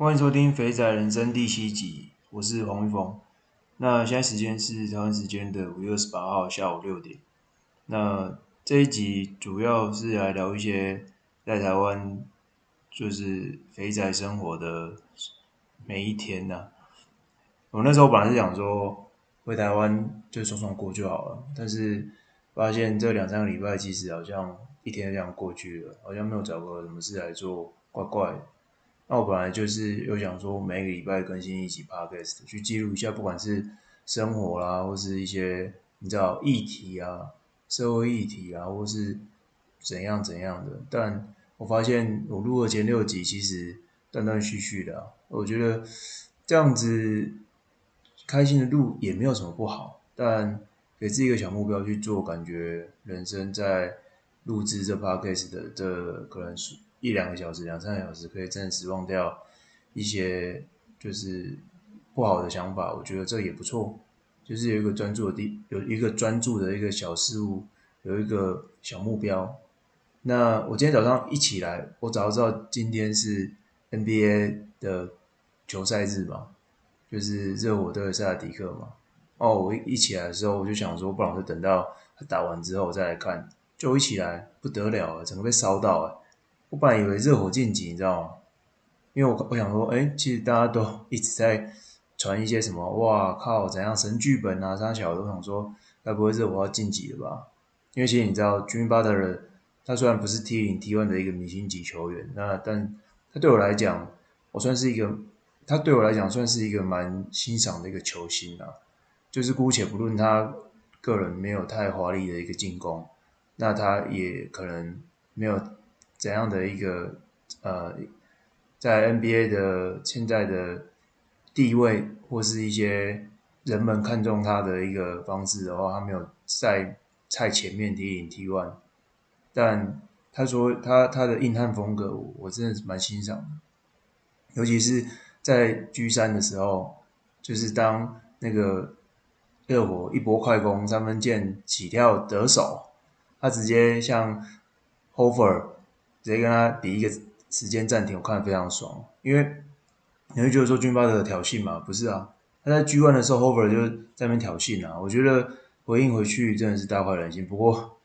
欢迎收听《肥仔人生》第七集，我是黄玉峰。那现在时间是台湾时间的五月二十八号下午六点。那这一集主要是来聊一些在台湾就是肥仔生活的每一天呐、我那时候本来是想说回台湾就爽爽过就好了，但是发现这两三个礼拜其实好像一天这样过去了，好像没有找个什么事来做，怪怪。那我本来就是有想说，每个礼拜更新一集 Podcast，去记录一下，不管是生活啦，或是一些你知道议题啊、社会议题啊，或是怎样怎样的。但我发现我录了前六集，其实断断续续的，我觉得这样子开心的录也没有什么不好，但给自己一个小目标去做，感觉人生在录制这 Podcast 的这可能是。一两个小时、两三个小时，可以暂时忘掉一些就是不好的想法。我觉得这也不错，就是有一个专注的地，有一个专注的一个小事物，有一个小目标。那我今天早上一起来，我早知道今天是 NBA 的球赛日嘛，就是热火对塞尔迪克嘛。哦，我一起来的时候，我就想说，不然就等到他打完之后我再来看。就一起来不得了了，整个被烧到了。我本来以为热火晋级，你知道吗？因为我我想说，哎，其实大家都一直在传一些什么，哇靠，怎样神剧本啊，三小都想说，该不会热火要晋级了吧？因为其实你知道，Jimmy Butler 他虽然不是 T 零 T one 的一个明星级球员，那但他对我来讲，我算是一个，他对我来讲算是一个蛮欣赏的一个球星啊。就是姑且不论他个人没有太华丽的一个进攻，那他也可能没有。怎样的一个呃，在 NBA 的现在的地位，或是一些人们看重他的一个方式的话，他没有在太前面 T0 T1，但他说他他的硬汉风格，我真的是蛮欣赏的，尤其是在 G3 的时候，就是当那个热火一波快攻，三分箭起跳得手，他直接像 Hofer。直接跟他比一个时间暂停，我看得非常爽。因为你会觉得说军巴的挑衅嘛？不是啊，他在 G one 的时候，Hover 就在那边挑衅啊。我觉得回应回去真的是大快人心。不过，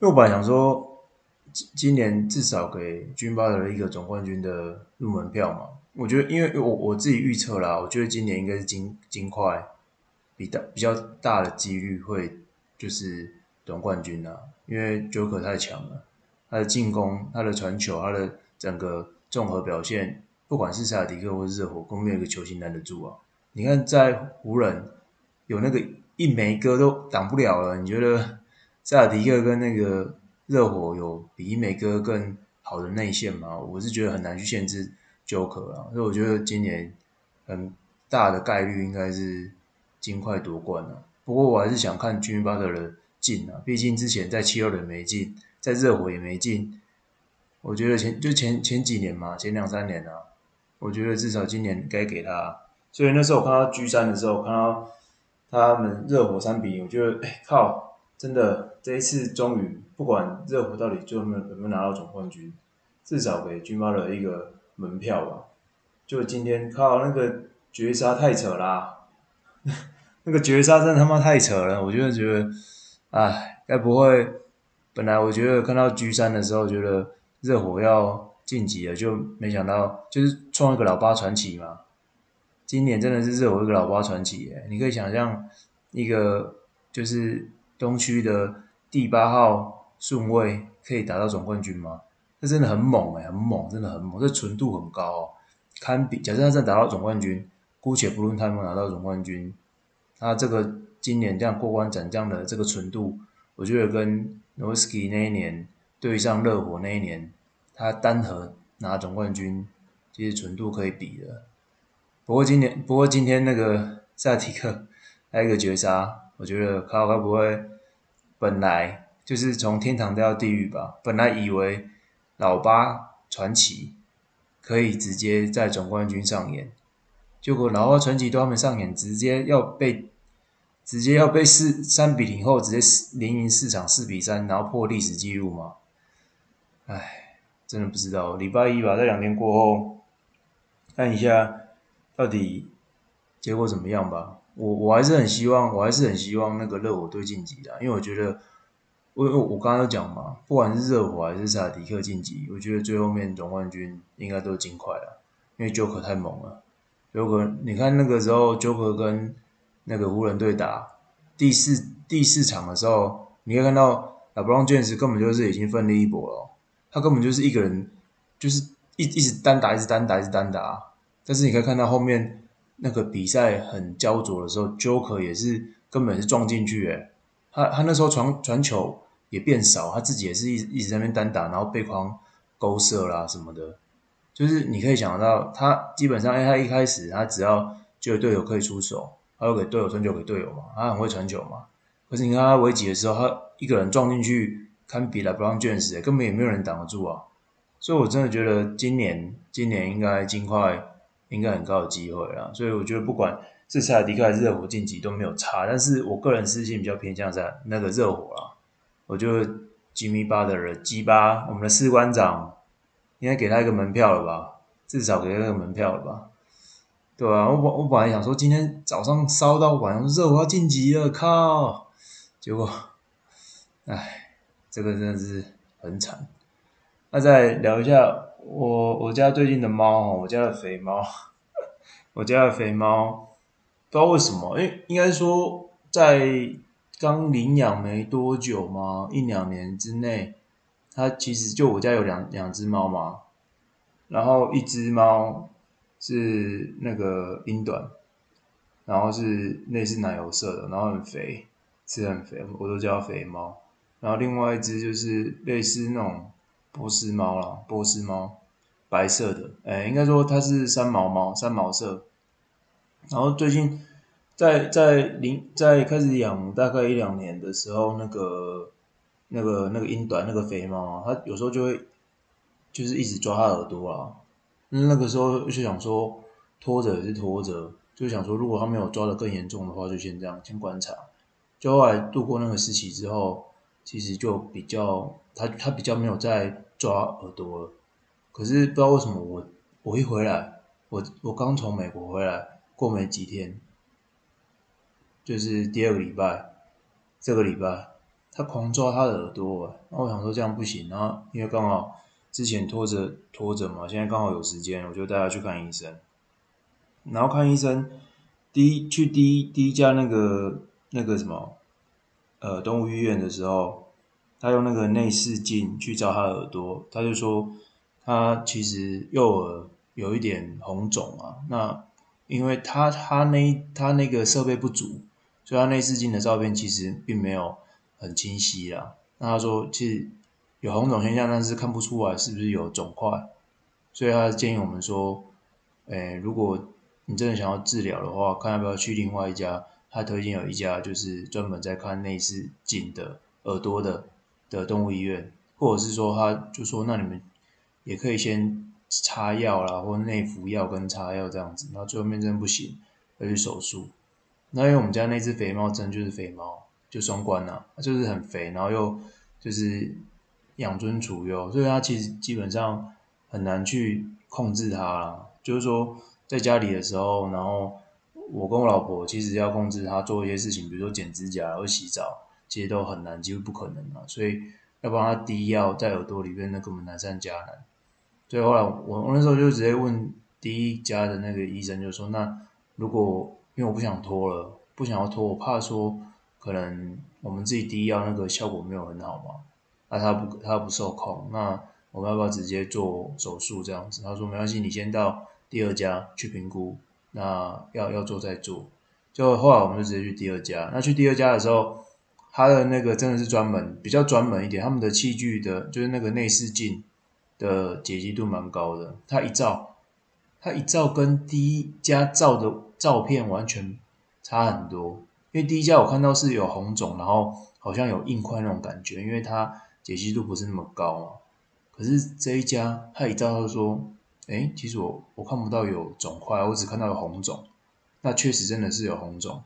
因为我本来想说，今今年至少给军巴的一个总冠军的入门票嘛。我觉得，因为我我自己预测啦，我觉得今年应该是金金块比大比较大的几率会就是总冠军啦，因为 Joker 太强了。他的进攻、他的传球、他的整个综合表现，不管是萨迪克或是热火，都没有一个球星拦得住啊！你看，在湖人有那个一枚哥都挡不了了，你觉得萨迪克跟那个热火有比一枚哥更好的内线吗？我是觉得很难去限制 Joker 啊，所以我觉得今年很大的概率应该是金块夺冠了。不过我还是想看 Jimmy b u t l e 进啊，毕竟之前在七六人没进。在热火也没进，我觉得前就前前几年嘛，前两三年啊，我觉得至少今年该给他。所以那时候我看到 G 三的时候，看到他们热火三比零，我觉得哎靠，真的这一次终于不管热火到底最后能不能拿到总冠军，至少给军巴了一个门票吧。就今天靠那个绝杀太扯啦，那个绝杀真的他妈太扯了，我就觉得哎，该不会。本来我觉得看到 G 三的时候，觉得热火要晋级了，就没想到就是创一个老八传奇嘛。今年真的是热火一个老八传奇耶！你可以想象一个就是东区的第八号顺位可以达到总冠军吗？这真的很猛诶，很猛，真的很猛，这纯度很高哦，堪比。假设他真的达到总冠军，姑且不论他们拿到总冠军，他这个今年这样过关斩将的这个纯度，我觉得跟。诺维斯基那一年对上热火那一年，他单核拿总冠军，其实纯度可以比的。不过今年，不过今天那个塞提克还有一个绝杀，我觉得他会不会本来就是从天堂掉到地狱吧？本来以为老八传奇可以直接在总冠军上演，结果老八传奇都还没上演，直接要被。直接要被四三比零后直接四连赢四场四比三，然后破历史纪录吗？唉，真的不知道。礼拜一吧，这两天过后，看一下到底结果怎么样吧。我我还是很希望，我还是很希望那个热火队晋级的，因为我觉得，我我我刚刚都讲嘛，不管是热火还是萨迪克晋级，我觉得最后面总冠军应该都尽快了，因为 Joker 太猛了。Joker，你看那个时候 Joker 跟那个湖人队打第四第四场的时候，你可以看到 LeBron James 根本就是已经奋力一搏了，他根本就是一个人，就是一一直单打，一直单打，一直单打。但是你可以看到后面。那个比赛很焦灼的时候，Joker 也是根本是撞进去诶，他他那时候传传球也变少，他自己也是一一直在那边单打，然后背筐勾射啦什么的，就是你可以想得到，他基本上，哎，他一开始他只要就有队友可以出手，他就给队友传球给队友嘛，他很会传球嘛。可是你看他危急的时候，他一个人撞进去，堪比 LeBron James，根本也没有人挡得住啊。所以我真的觉得今年今年应该尽快。应该很高的机会啦，所以我觉得不管是塞尔迪克还是热火晋级都没有差，但是我个人私心比较偏向在那个热火啦。我觉得吉米巴特勒鸡巴，我们的士官长应该给他一个门票了吧？至少给他一个门票了吧？对啊，我本我本来想说今天早上烧到晚上热我要晋级了，靠！结果，唉，这个真的是很惨。那再聊一下。我我家最近的猫，我家的肥猫，我家的肥猫，不知道为什么，因为应该说在刚领养没多久嘛，一两年之内，它其实就我家有两两只猫嘛，然后一只猫是那个英短，然后是类似奶油色的，然后很肥，是很肥，我都叫它肥猫，然后另外一只就是类似那种。波斯猫啦，波斯猫，白色的，哎、应该说它是三毛猫，三毛色。然后最近在在零在开始养大概一两年的时候，那个那个那个英短那个肥猫，它有时候就会就是一直抓它耳朵啊。那个时候就想说拖着也是拖着，就想说如果他没有抓得更严重的话，就先这样先观察。就后来度过那个时期之后，其实就比较他他比较没有再。抓耳朵了，可是不知道为什么我我一回来，我我刚从美国回来，过没几天，就是第二个礼拜，这个礼拜他狂抓他的耳朵，然后我想说这样不行，然后因为刚好之前拖着拖着嘛，现在刚好有时间，我就带他去看医生，然后看医生，第一去第一第一家那个那个什么，呃动物医院的时候。他用那个内视镜去照他耳朵，他就说他其实右耳有一点红肿啊。那因为他他那他那个设备不足，所以他内视镜的照片其实并没有很清晰啦。那他说其实有红肿现象，但是看不出来是不是有肿块，所以他建议我们说，诶，如果你真的想要治疗的话，看要不要去另外一家，他推荐有一家就是专门在看内视镜的耳朵的。的动物医院，或者是说，他就说，那你们也可以先擦药啦，或内服药跟擦药这样子，然后最后面真不行，要去手术。那因为我们家那只肥猫真就是肥猫，就双关呐，就是很肥，然后又就是养尊处优，所以他其实基本上很难去控制他啦。就是说在家里的时候，然后我跟我老婆其实要控制他做一些事情，比如说剪指甲或洗澡。其实都很难，几乎不可能啊！所以要帮他滴药在耳朵里面，那根本难上加难。所以后来我我那时候就直接问第一家的那个医生，就说：那如果因为我不想拖了，不想要拖，我怕说可能我们自己滴药那个效果没有很好嘛，那他不他不受控，那我们要不要直接做手术这样子？他说没关系，你先到第二家去评估，那要要做再做。就后来我们就直接去第二家。那去第二家的时候。他的那个真的是专门，比较专门一点，他们的器具的，就是那个内视镜的解析度蛮高的。他一照，他一照跟第一家照的照片完全差很多。因为第一家我看到是有红肿，然后好像有硬块那种感觉，因为它解析度不是那么高嘛。可是这一家他一照他就说，诶，其实我我看不到有肿块，我只看到有红肿。那确实真的是有红肿。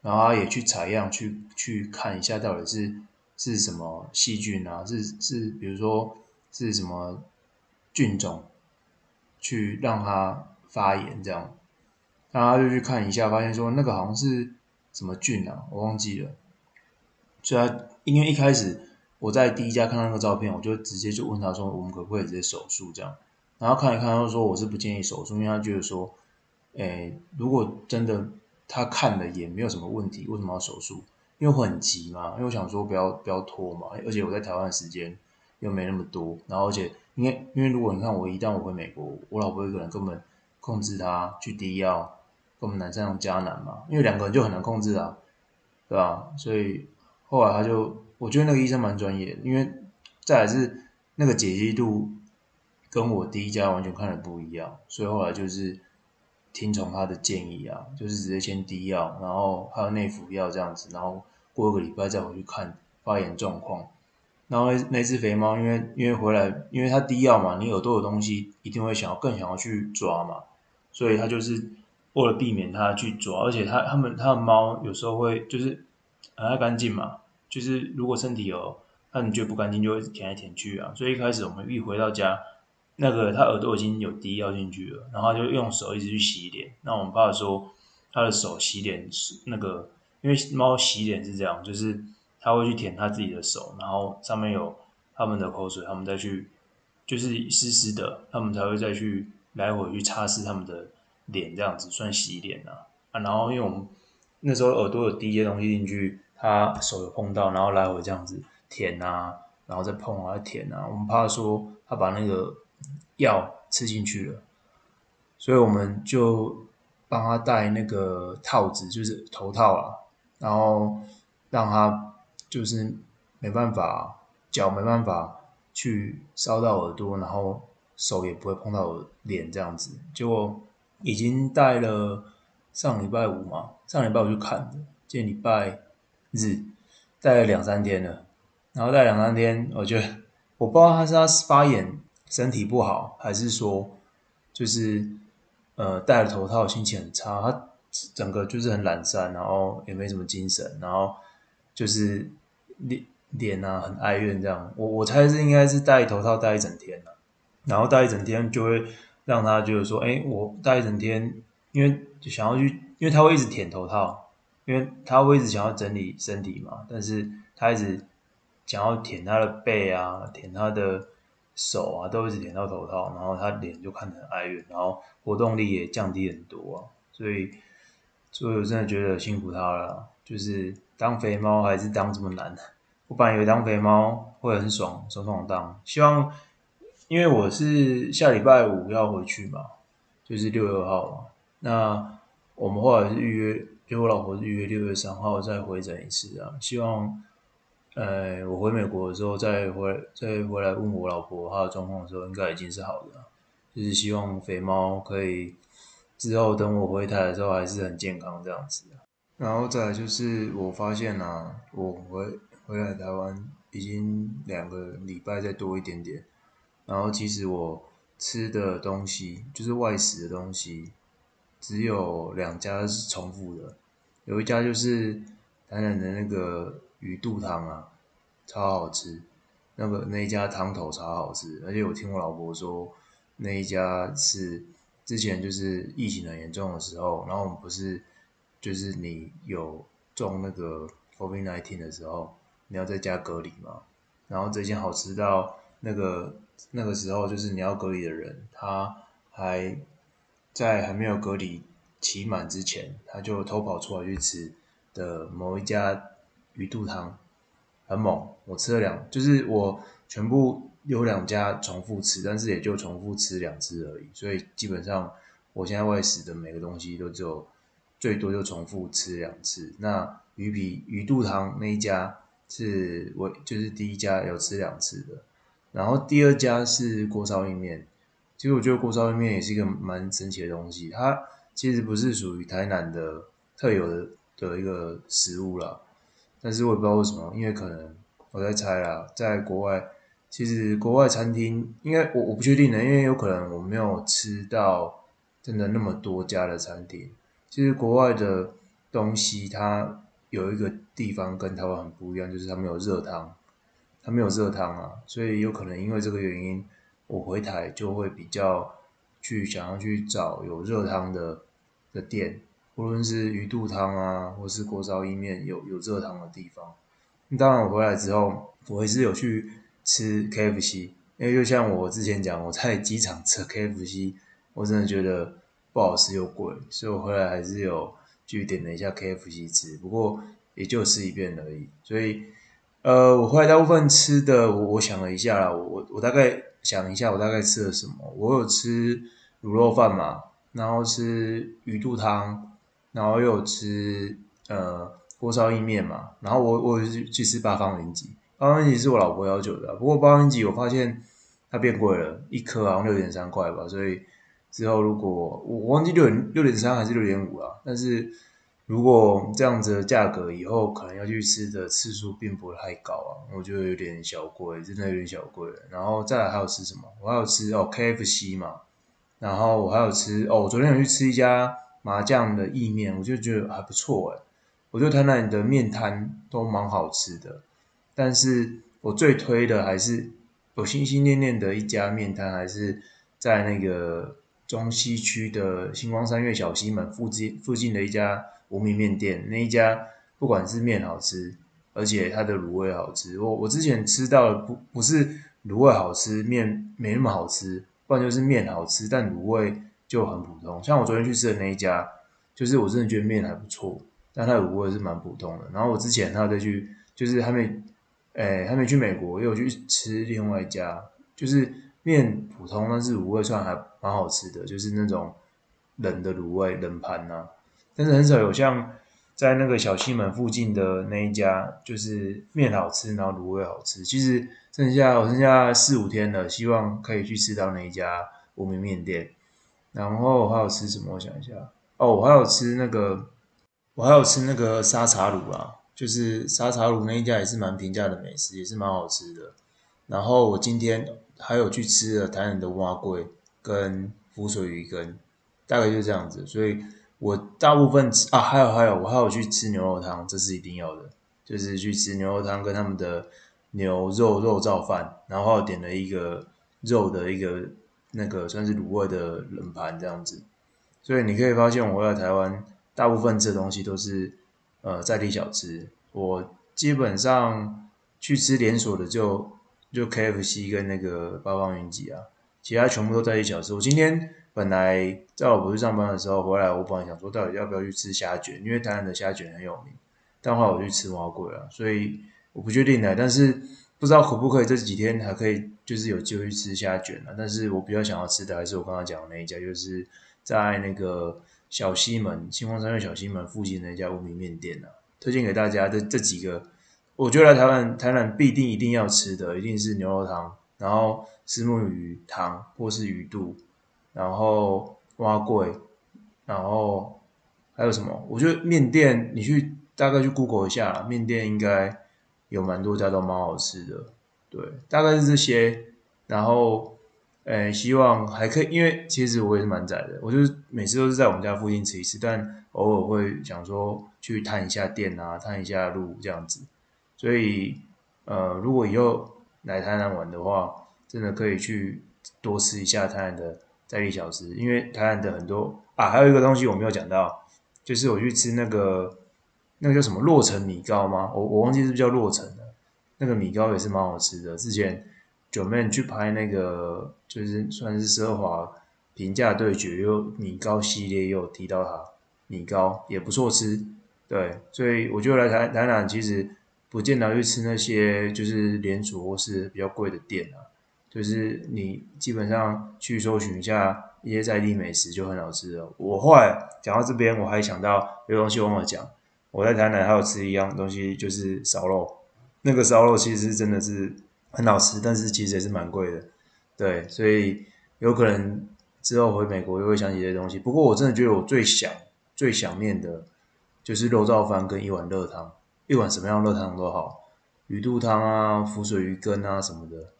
然后他也去采样，去去看一下到底是是什么细菌啊，是是比如说是什么菌种，去让它发炎这样，然后他就去看一下，发现说那个好像是什么菌啊，我忘记了。所以他因为一开始我在第一家看到那个照片，我就直接就问他说，我们可不可以直接手术这样？然后看一看，他说我是不建议手术，因为他觉得说，诶，如果真的他看了也没有什么问题，为什么要手术？因为很急嘛，因为我想说不要不要拖嘛，而且我在台湾的时间又没那么多，然后而且因为因为如果你看我一旦我回美国，我老婆一个人根本控制他去滴药，跟我们难上加难嘛，因为两个人就很难控制啊，对吧？所以后来他就，我觉得那个医生蛮专业的，因为再来是那个解析度跟我第一家完全看的不一样，所以后来就是。听从他的建议啊，就是直接先滴药，然后还有内服药这样子，然后过一个礼拜再回去看发炎状况。然后那只肥猫，因为因为回来，因为它滴药嘛，你耳朵有东西一定会想要更想要去抓嘛，所以它就是为了避免它去抓，而且它它们它的猫有时候会就是很爱干净嘛，就是如果身体有它你觉得不干净，就会舔来舔去啊。所以一开始我们一回到家。那个他耳朵已经有滴药进去了，然后就用手一直去洗脸。那我们怕说他的手洗脸是那个，因为猫洗脸是这样，就是他会去舔他自己的手，然后上面有他们的口水，他们再去就是湿湿的，他们才会再去来回去擦拭他们的脸，这样子算洗脸啊。啊，然后因为我们那时候耳朵有滴一些东西进去，他手有碰到，然后来回这样子舔啊，然后再碰啊，舔啊，我们怕说他把那个。药吃进去了，所以我们就帮他戴那个套子，就是头套啊，然后让他就是没办法，脚没办法去烧到耳朵，然后手也不会碰到脸这样子。结果已经戴了上礼拜五嘛，上礼拜五去看的，今天礼拜日戴了两三天了，然后戴两三天，我觉得我不知道他是他发炎。身体不好，还是说就是呃戴了头套，心情很差，他整个就是很懒散，然后也没什么精神，然后就是脸脸啊很哀怨这样。我我猜是应该是戴头套戴一整天了，然后戴一整天就会让他就是说，哎，我戴一整天，因为想要去，因为他会一直舔头套，因为他会一直想要整理身体嘛，但是他一直想要舔他的背啊，舔他的。手啊，都一直舔到头套，然后他脸就看得很哀怨，然后活动力也降低很多啊，所以，所以我真的觉得辛苦他了。就是当肥猫还是当这么难，我本来以为当肥猫会很爽，爽爽当。希望，因为我是下礼拜五要回去嘛，就是六月二号嘛。那我们后来是预约，就我老婆预约六月三号再回诊一次啊，希望。呃，我回美国的时候再回，再回来问我老婆她的状况的时候，应该已经是好的。就是希望肥猫可以之后等我回台的时候还是很健康这样子啊。然后再就是我发现啊，我回回来台湾已经两个礼拜再多一点点。然后其实我吃的东西就是外食的东西，只有两家是重复的，有一家就是台南的那个。鱼肚汤啊，超好吃！那个那一家汤头超好吃，而且我听我老婆说，那一家是之前就是疫情很严重的时候，然后我们不是就是你有中那个 COVID-19 的时候，你要在家隔离嘛，然后这间好吃到那个那个时候，就是你要隔离的人，他还在还没有隔离期满之前，他就偷跑出来去吃的某一家。鱼肚汤很猛，我吃了两，就是我全部有两家重复吃，但是也就重复吃两次而已，所以基本上我现在外食的每个东西都只有最多就重复吃两次。那鱼皮鱼肚汤那一家是我就是第一家有吃两次的，然后第二家是锅烧意面，其实我觉得锅烧意面也是一个蛮神奇的东西，它其实不是属于台南的特有的的一个食物啦。但是我也不知道为什么，因为可能我在猜啦，在国外，其实国外餐厅应该我我不确定的，因为有可能我没有吃到真的那么多家的餐厅。其实国外的东西它有一个地方跟台湾很不一样，就是它没有热汤，它没有热汤啊，所以有可能因为这个原因，我回台就会比较去想要去找有热汤的的店，无论是鱼肚汤啊，或是锅烧意面有有热汤的地方。当然，我回来之后，我还是有去吃 KFC，因为就像我之前讲，我在机场吃 KFC，我真的觉得不好吃又贵，所以我回来还是有去点了一下 KFC 吃，不过也就吃一遍而已。所以，呃，我回来大部分吃的，我我想了一下啦，我我我大概想一下，我大概吃了什么？我有吃卤肉饭嘛，然后吃鱼肚汤，然后又有吃呃。锅烧意面嘛，然后我我去去吃八方云集，八方云集是我老婆要求的，不过八方云集我发现它变贵了，一颗好像六点三块吧，所以之后如果我忘记六点六点三还是六点五了，但是如果这样子的价格以后可能要去吃的次数并不会太高啊，我觉得有点小贵，真的有点小贵。然后再来还有吃什么？我还有吃哦 KFC 嘛，然后我还有吃哦，我昨天有去吃一家麻酱的意面，我就觉得还不错哎。我觉得台南的面摊都蛮好吃的，但是我最推的还是我心心念念的一家面摊，还是在那个中西区的星光三月小西门附近附近的一家无名面店。那一家不管是面好吃，而且它的卤味好吃。我我之前吃到的不不是卤味好吃，面没那么好吃，不然就是面好吃，但卤味就很普通。像我昨天去吃的那一家，就是我真的觉得面还不错。但它卤味是蛮普通的。然后我之前还有再去，就是还没，诶、还没去美国，又去吃另外一家，就是面普通，但是卤味算还蛮好吃的，就是那种冷的卤味，冷盘呐、啊。但是很少有像在那个小西门附近的那一家，就是面好吃，然后卤味好吃。其实剩下我剩下四五天了，希望可以去吃到那一家无名面店。然后还有吃什么？我想一下，哦，我还有吃那个。我还有吃那个沙茶卤啊，就是沙茶卤那一家也是蛮平价的美食，也是蛮好吃的。然后我今天还有去吃了台南的碗粿跟浮水鱼羹，大概就是这样子。所以我大部分吃啊，还有还有，我还有去吃牛肉汤，这是一定要的，就是去吃牛肉汤跟他们的牛肉肉燥饭，然后点了一个肉的一个那个算是卤味的冷盘这样子。所以你可以发现我在台湾。大部分这东西都是呃在地小吃，我基本上去吃连锁的就就 KFC 跟那个八方云集啊，其他全部都在一小时。我今天本来在我不去上班的时候回来，我本来想说到底要不要去吃虾卷，因为台南的虾卷很有名，但后来我去吃碗粿了，所以我不确定的，但是不知道可不可以这几天还可以就是有机会去吃虾卷了。但是我比较想要吃的还是我刚刚讲的那一家，就是在那个。小西门，新光三院小西门附近的一家无名面店啊，推荐给大家。这这几个，我觉得来台湾，台南必定一定要吃的，一定是牛肉汤，然后虱目鱼汤或是鱼肚，然后碗粿，然后还有什么？我觉得面店，你去大概去 Google 一下，面店应该有蛮多家都蛮好吃的。对，大概是这些，然后。诶，希望还可以，因为其实我也是蛮宅的，我就是每次都是在我们家附近吃一次，但偶尔会想说去探一下店啊，探一下路这样子。所以，呃，如果以后来台南玩的话，真的可以去多吃一下台南的在地小吃，因为台南的很多啊，还有一个东西我没有讲到，就是我去吃那个那个叫什么洛城米糕吗？我我忘记是不是叫洛城的，那个米糕也是蛮好吃的，之前。九妹去拍那个，就是算是奢华平价对决，又米糕系列又提到它，米糕也不错吃，对，所以我就来台台南，其实不见得去吃那些就是连锁或是比较贵的店啊，就是你基本上去搜寻一下一些在地美食就很好吃了。我后来讲到这边，我还想到有东西忘了讲，我在台南还有吃一样东西，就是烧肉，那个烧肉其实真的是。很好吃，但是其实也是蛮贵的，对，所以有可能之后回美国又会想起这些东西。不过我真的觉得我最想、最想念的，就是肉燥饭跟一碗热汤，一碗什么样的热汤都好，鱼肚汤啊、浮水鱼羹啊什么的。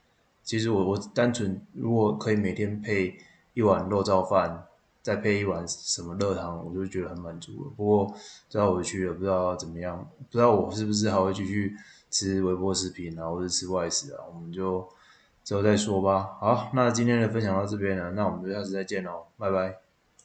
其实我我单纯如果可以每天配一碗肉燥饭，再配一碗什么热汤，我就觉得很满足了。不过之后回去了，不知道怎么样，不知道我是不是还会继续。吃微波食品啊，或者吃外食啊，我们就之后再说吧。好，那今天的分享到这边了，那我们就下次再见喽，拜拜。